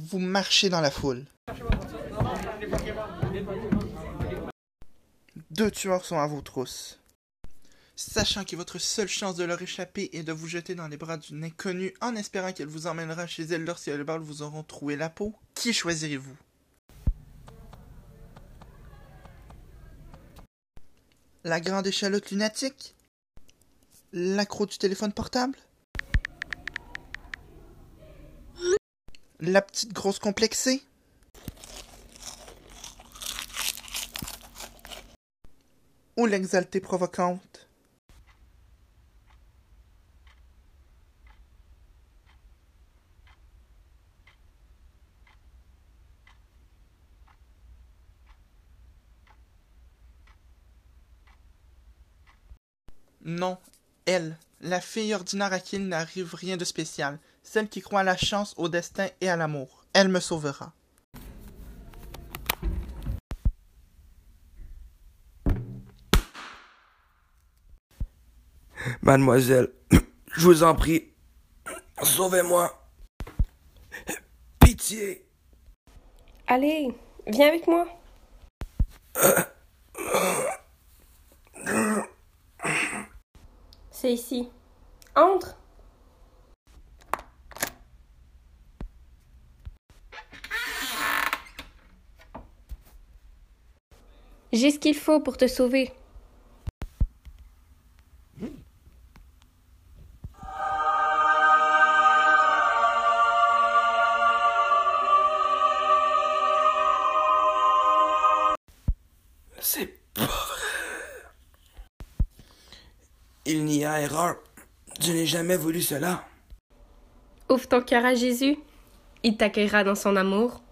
Vous marchez dans la foule. Deux tueurs sont à vos trousses. Sachant que votre seule chance de leur échapper est de vous jeter dans les bras d'une inconnue en espérant qu'elle vous emmènera chez elle lorsque les balles vous auront troué la peau, qui choisirez-vous? La grande échalote lunatique? L'accro du téléphone portable? La petite grosse complexée. Ou l'exaltée provocante. Non, elle, la fille ordinaire à qui il n'arrive rien de spécial, celle qui croit à la chance, au destin et à l'amour. Elle me sauvera. Mademoiselle, je vous en prie, sauvez-moi. Pitié. Allez, viens avec moi. C'est ici. Entre. J'ai ce qu'il faut pour te sauver. C'est Il n'y a erreur. Je n'ai jamais voulu cela. Ouvre ton cœur à Jésus. Il t'accueillera dans son amour.